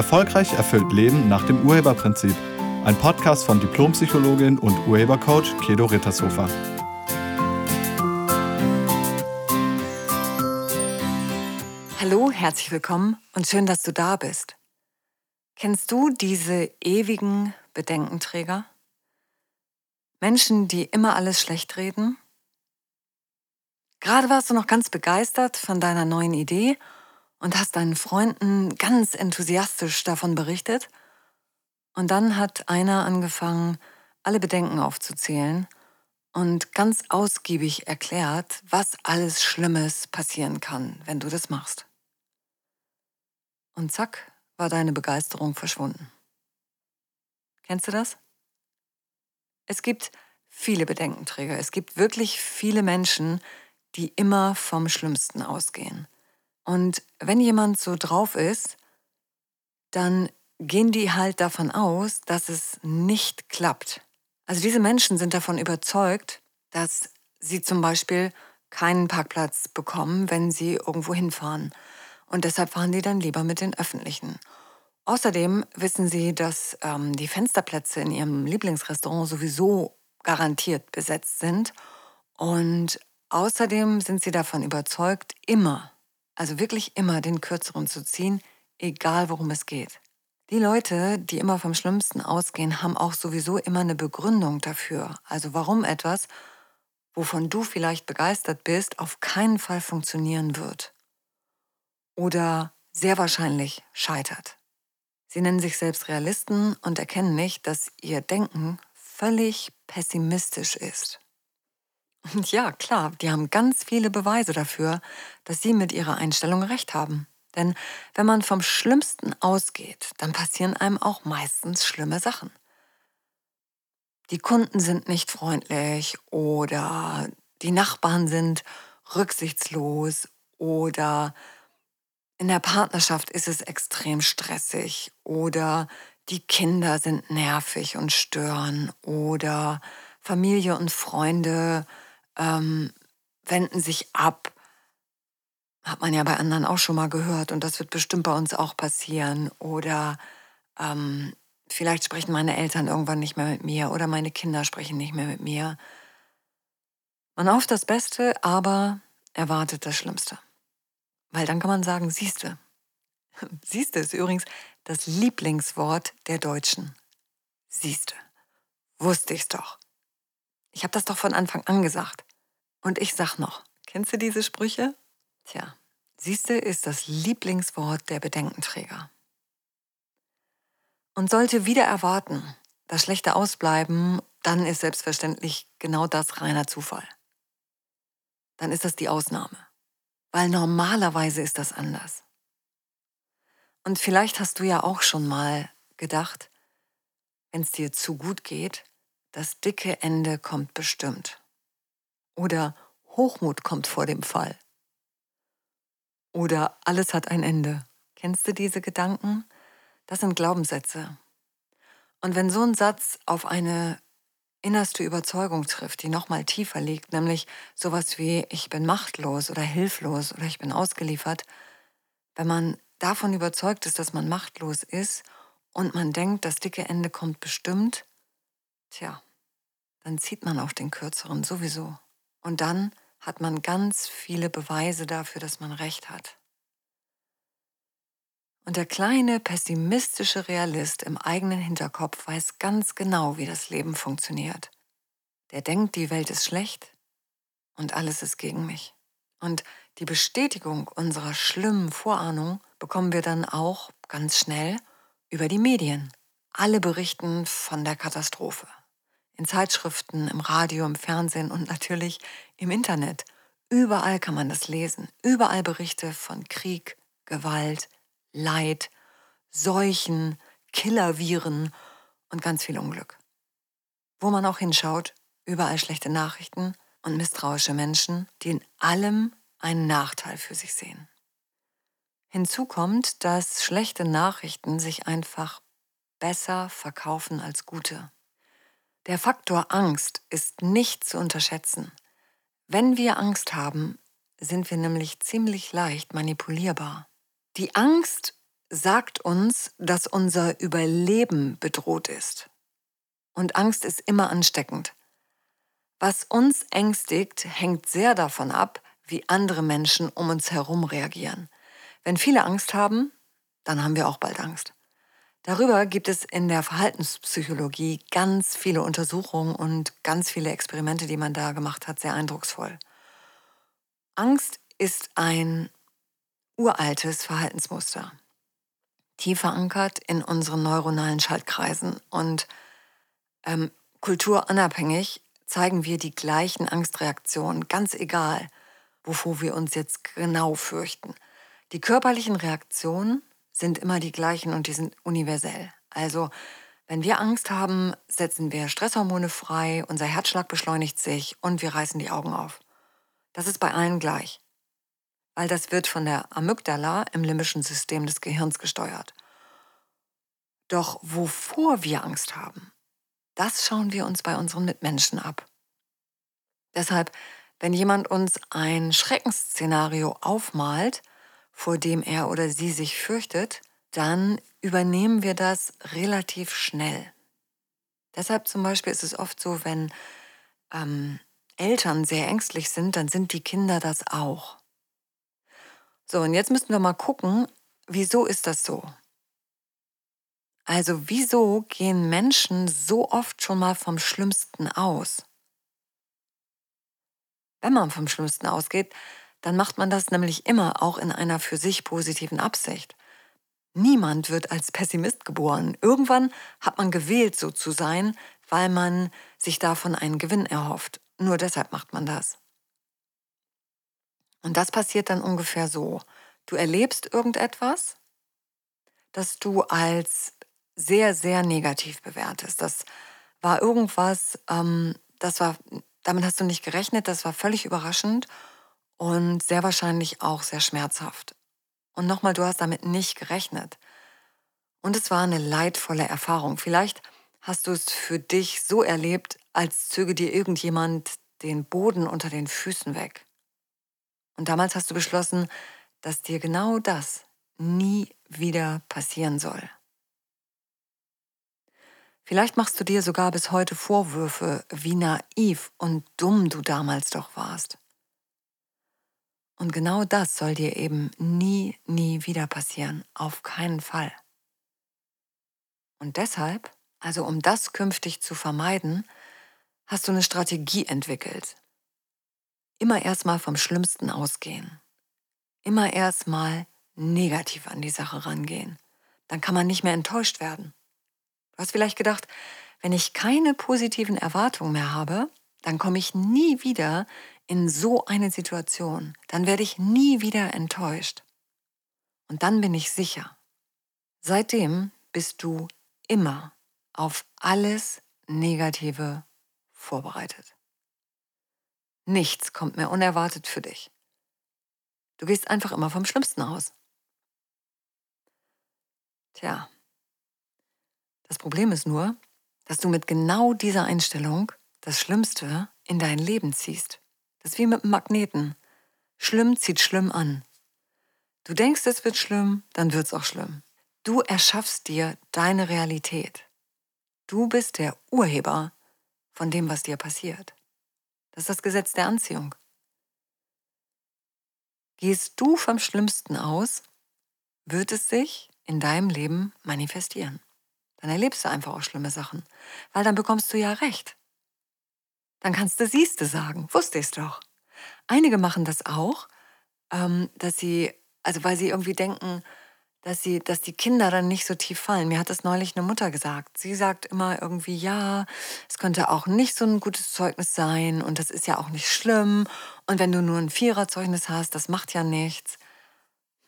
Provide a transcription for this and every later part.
Erfolgreich erfüllt Leben nach dem Urheberprinzip. Ein Podcast von Diplompsychologin und Urhebercoach Kedo Rittershofer. Hallo, herzlich willkommen und schön, dass du da bist. Kennst du diese ewigen Bedenkenträger? Menschen, die immer alles schlecht reden? Gerade warst du noch ganz begeistert von deiner neuen Idee und hast deinen Freunden ganz enthusiastisch davon berichtet. Und dann hat einer angefangen, alle Bedenken aufzuzählen und ganz ausgiebig erklärt, was alles Schlimmes passieren kann, wenn du das machst. Und zack, war deine Begeisterung verschwunden. Kennst du das? Es gibt viele Bedenkenträger. Es gibt wirklich viele Menschen, die immer vom Schlimmsten ausgehen. Und wenn jemand so drauf ist, dann gehen die halt davon aus, dass es nicht klappt. Also diese Menschen sind davon überzeugt, dass sie zum Beispiel keinen Parkplatz bekommen, wenn sie irgendwo hinfahren. Und deshalb fahren die dann lieber mit den öffentlichen. Außerdem wissen sie, dass ähm, die Fensterplätze in ihrem Lieblingsrestaurant sowieso garantiert besetzt sind. Und außerdem sind sie davon überzeugt, immer also wirklich immer den Kürzeren zu ziehen, egal worum es geht. Die Leute, die immer vom Schlimmsten ausgehen, haben auch sowieso immer eine Begründung dafür. Also warum etwas, wovon du vielleicht begeistert bist, auf keinen Fall funktionieren wird. Oder sehr wahrscheinlich scheitert. Sie nennen sich selbst Realisten und erkennen nicht, dass ihr Denken völlig pessimistisch ist. Ja, klar, die haben ganz viele Beweise dafür, dass sie mit ihrer Einstellung recht haben. Denn wenn man vom Schlimmsten ausgeht, dann passieren einem auch meistens schlimme Sachen. Die Kunden sind nicht freundlich oder die Nachbarn sind rücksichtslos oder in der Partnerschaft ist es extrem stressig oder die Kinder sind nervig und stören oder Familie und Freunde ähm, wenden sich ab. Hat man ja bei anderen auch schon mal gehört und das wird bestimmt bei uns auch passieren. Oder ähm, vielleicht sprechen meine Eltern irgendwann nicht mehr mit mir oder meine Kinder sprechen nicht mehr mit mir. Man hofft das Beste, aber erwartet das Schlimmste. Weil dann kann man sagen, siehste. Siehste ist übrigens das Lieblingswort der Deutschen. Siehste. Wusste ich's doch. Ich habe das doch von Anfang an gesagt. Und ich sag noch, kennst du diese Sprüche? Tja, siehste ist das Lieblingswort der Bedenkenträger. Und sollte wieder erwarten, das Schlechte ausbleiben, dann ist selbstverständlich genau das reiner Zufall. Dann ist das die Ausnahme. Weil normalerweise ist das anders. Und vielleicht hast du ja auch schon mal gedacht, wenn es dir zu gut geht, das dicke Ende kommt bestimmt. Oder Hochmut kommt vor dem Fall. Oder alles hat ein Ende. Kennst du diese Gedanken? Das sind Glaubenssätze. Und wenn so ein Satz auf eine innerste Überzeugung trifft, die nochmal tiefer liegt, nämlich sowas wie ich bin machtlos oder hilflos oder ich bin ausgeliefert, wenn man davon überzeugt ist, dass man machtlos ist und man denkt, das dicke Ende kommt bestimmt, tja, dann zieht man auch den kürzeren sowieso. Und dann hat man ganz viele Beweise dafür, dass man recht hat. Und der kleine pessimistische Realist im eigenen Hinterkopf weiß ganz genau, wie das Leben funktioniert. Der denkt, die Welt ist schlecht und alles ist gegen mich. Und die Bestätigung unserer schlimmen Vorahnung bekommen wir dann auch ganz schnell über die Medien. Alle berichten von der Katastrophe. In Zeitschriften, im Radio, im Fernsehen und natürlich im Internet. Überall kann man das lesen. Überall Berichte von Krieg, Gewalt, Leid, Seuchen, Killerviren und ganz viel Unglück. Wo man auch hinschaut, überall schlechte Nachrichten und misstrauische Menschen, die in allem einen Nachteil für sich sehen. Hinzu kommt, dass schlechte Nachrichten sich einfach besser verkaufen als gute. Der Faktor Angst ist nicht zu unterschätzen. Wenn wir Angst haben, sind wir nämlich ziemlich leicht manipulierbar. Die Angst sagt uns, dass unser Überleben bedroht ist. Und Angst ist immer ansteckend. Was uns ängstigt, hängt sehr davon ab, wie andere Menschen um uns herum reagieren. Wenn viele Angst haben, dann haben wir auch bald Angst. Darüber gibt es in der Verhaltenspsychologie ganz viele Untersuchungen und ganz viele Experimente, die man da gemacht hat, sehr eindrucksvoll. Angst ist ein uraltes Verhaltensmuster, tief verankert in unseren neuronalen Schaltkreisen und ähm, kulturunabhängig zeigen wir die gleichen Angstreaktionen, ganz egal, wovor wir uns jetzt genau fürchten. Die körperlichen Reaktionen sind immer die gleichen und die sind universell. Also, wenn wir Angst haben, setzen wir Stresshormone frei, unser Herzschlag beschleunigt sich und wir reißen die Augen auf. Das ist bei allen gleich, weil das wird von der Amygdala im limbischen System des Gehirns gesteuert. Doch wovor wir Angst haben, das schauen wir uns bei unseren Mitmenschen ab. Deshalb, wenn jemand uns ein Schreckensszenario aufmalt, vor dem er oder sie sich fürchtet, dann übernehmen wir das relativ schnell. Deshalb zum Beispiel ist es oft so, wenn ähm, Eltern sehr ängstlich sind, dann sind die Kinder das auch. So, und jetzt müssen wir mal gucken, wieso ist das so? Also wieso gehen Menschen so oft schon mal vom Schlimmsten aus? Wenn man vom Schlimmsten ausgeht, dann macht man das nämlich immer auch in einer für sich positiven Absicht. Niemand wird als Pessimist geboren. Irgendwann hat man gewählt, so zu sein, weil man sich davon einen Gewinn erhofft. Nur deshalb macht man das. Und das passiert dann ungefähr so. Du erlebst irgendetwas, das du als sehr, sehr negativ bewertest. Das war irgendwas, ähm, das war, damit hast du nicht gerechnet, das war völlig überraschend und sehr wahrscheinlich auch sehr schmerzhaft. Und nochmal, du hast damit nicht gerechnet. Und es war eine leidvolle Erfahrung. Vielleicht hast du es für dich so erlebt, als zöge dir irgendjemand den Boden unter den Füßen weg. Und damals hast du beschlossen, dass dir genau das nie wieder passieren soll. Vielleicht machst du dir sogar bis heute Vorwürfe, wie naiv und dumm du damals doch warst. Und genau das soll dir eben nie, nie wieder passieren. Auf keinen Fall. Und deshalb, also um das künftig zu vermeiden, hast du eine Strategie entwickelt. Immer erstmal vom Schlimmsten ausgehen. Immer erstmal negativ an die Sache rangehen. Dann kann man nicht mehr enttäuscht werden. Du hast vielleicht gedacht, wenn ich keine positiven Erwartungen mehr habe, dann komme ich nie wieder in so eine Situation, dann werde ich nie wieder enttäuscht. Und dann bin ich sicher. Seitdem bist du immer auf alles Negative vorbereitet. Nichts kommt mehr unerwartet für dich. Du gehst einfach immer vom Schlimmsten aus. Tja, das Problem ist nur, dass du mit genau dieser Einstellung das Schlimmste in dein Leben ziehst. Das ist wie mit einem Magneten. Schlimm zieht schlimm an. Du denkst, es wird schlimm, dann wird es auch schlimm. Du erschaffst dir deine Realität. Du bist der Urheber von dem, was dir passiert. Das ist das Gesetz der Anziehung. Gehst du vom Schlimmsten aus, wird es sich in deinem Leben manifestieren. Dann erlebst du einfach auch schlimme Sachen, weil dann bekommst du ja recht. Dann kannst du siehste sagen. Wusste ich's doch. Einige machen das auch, ähm, dass sie, also weil sie irgendwie denken, dass sie, dass die Kinder dann nicht so tief fallen. Mir hat das neulich eine Mutter gesagt. Sie sagt immer irgendwie, ja, es könnte auch nicht so ein gutes Zeugnis sein und das ist ja auch nicht schlimm. Und wenn du nur ein Viererzeugnis hast, das macht ja nichts.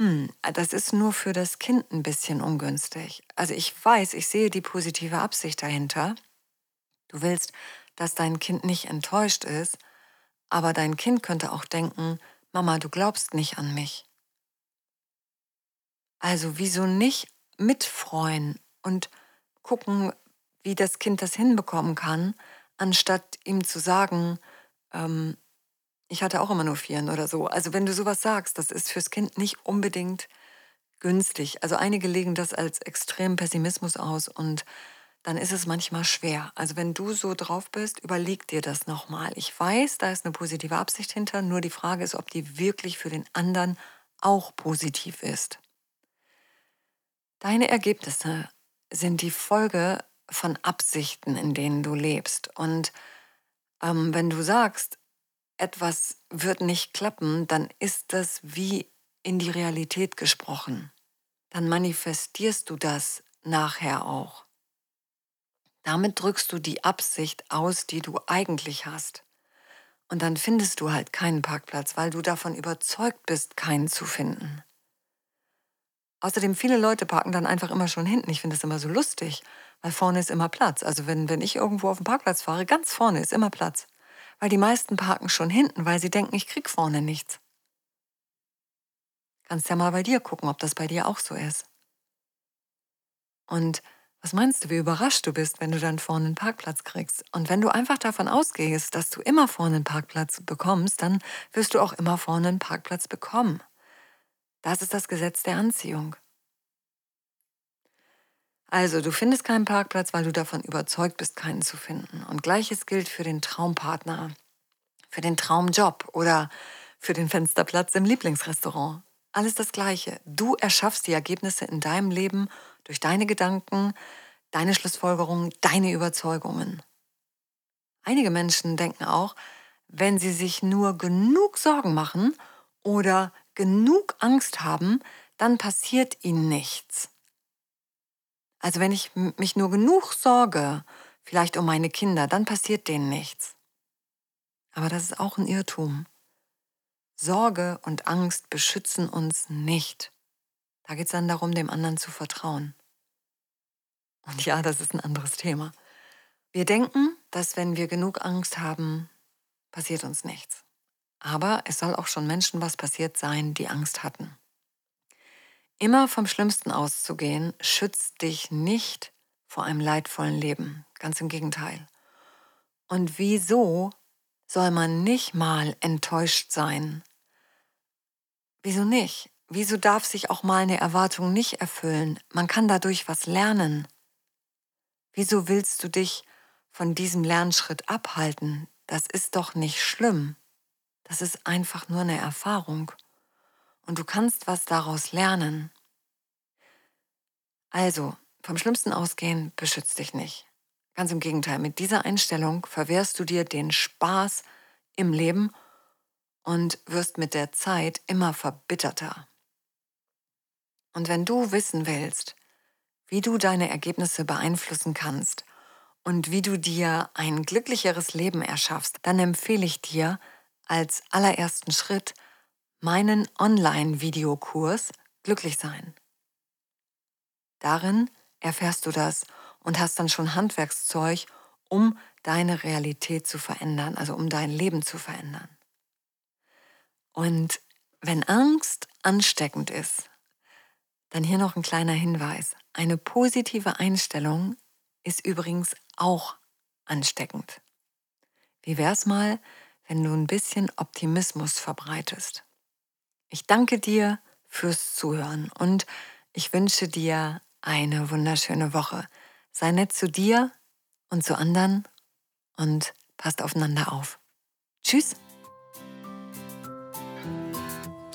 Hm, das ist nur für das Kind ein bisschen ungünstig. Also ich weiß, ich sehe die positive Absicht dahinter. Du willst dass dein Kind nicht enttäuscht ist, aber dein Kind könnte auch denken, Mama, du glaubst nicht an mich. Also wieso nicht mitfreuen und gucken, wie das Kind das hinbekommen kann, anstatt ihm zu sagen, ähm, ich hatte auch immer nur Vieren oder so. Also wenn du sowas sagst, das ist fürs Kind nicht unbedingt günstig. Also einige legen das als extrem Pessimismus aus und dann ist es manchmal schwer. Also wenn du so drauf bist, überleg dir das nochmal. Ich weiß, da ist eine positive Absicht hinter, nur die Frage ist, ob die wirklich für den anderen auch positiv ist. Deine Ergebnisse sind die Folge von Absichten, in denen du lebst. Und ähm, wenn du sagst, etwas wird nicht klappen, dann ist das wie in die Realität gesprochen. Dann manifestierst du das nachher auch. Damit drückst du die Absicht aus, die du eigentlich hast. Und dann findest du halt keinen Parkplatz, weil du davon überzeugt bist, keinen zu finden. Außerdem, viele Leute parken dann einfach immer schon hinten. Ich finde das immer so lustig, weil vorne ist immer Platz. Also wenn, wenn ich irgendwo auf dem Parkplatz fahre, ganz vorne ist immer Platz. Weil die meisten parken schon hinten, weil sie denken, ich krieg vorne nichts. Kannst ja mal bei dir gucken, ob das bei dir auch so ist. Und was meinst du, wie überrascht du bist, wenn du dann vorne einen Parkplatz kriegst? Und wenn du einfach davon ausgehst, dass du immer vorne einen Parkplatz bekommst, dann wirst du auch immer vorne einen Parkplatz bekommen. Das ist das Gesetz der Anziehung. Also, du findest keinen Parkplatz, weil du davon überzeugt bist, keinen zu finden. Und gleiches gilt für den Traumpartner, für den Traumjob oder für den Fensterplatz im Lieblingsrestaurant. Alles das Gleiche. Du erschaffst die Ergebnisse in deinem Leben durch deine Gedanken, deine Schlussfolgerungen, deine Überzeugungen. Einige Menschen denken auch, wenn sie sich nur genug Sorgen machen oder genug Angst haben, dann passiert ihnen nichts. Also wenn ich mich nur genug sorge, vielleicht um meine Kinder, dann passiert denen nichts. Aber das ist auch ein Irrtum. Sorge und Angst beschützen uns nicht. Da geht es dann darum, dem anderen zu vertrauen. Und ja, das ist ein anderes Thema. Wir denken, dass wenn wir genug Angst haben, passiert uns nichts. Aber es soll auch schon Menschen was passiert sein, die Angst hatten. Immer vom Schlimmsten auszugehen, schützt dich nicht vor einem leidvollen Leben. Ganz im Gegenteil. Und wieso soll man nicht mal enttäuscht sein, Wieso nicht? Wieso darf sich auch mal eine Erwartung nicht erfüllen? Man kann dadurch was lernen. Wieso willst du dich von diesem Lernschritt abhalten? Das ist doch nicht schlimm. Das ist einfach nur eine Erfahrung. Und du kannst was daraus lernen. Also, vom Schlimmsten ausgehen beschützt dich nicht. Ganz im Gegenteil, mit dieser Einstellung verwehrst du dir den Spaß im Leben und wirst mit der Zeit immer verbitterter. Und wenn du wissen willst, wie du deine Ergebnisse beeinflussen kannst und wie du dir ein glücklicheres Leben erschaffst, dann empfehle ich dir als allerersten Schritt meinen Online-Videokurs Glücklich sein. Darin erfährst du das und hast dann schon Handwerkszeug, um deine Realität zu verändern, also um dein Leben zu verändern. Und wenn Angst ansteckend ist, dann hier noch ein kleiner Hinweis. Eine positive Einstellung ist übrigens auch ansteckend. Wie wär's mal, wenn du ein bisschen Optimismus verbreitest? Ich danke dir fürs Zuhören und ich wünsche dir eine wunderschöne Woche. Sei nett zu dir und zu anderen und passt aufeinander auf. Tschüss!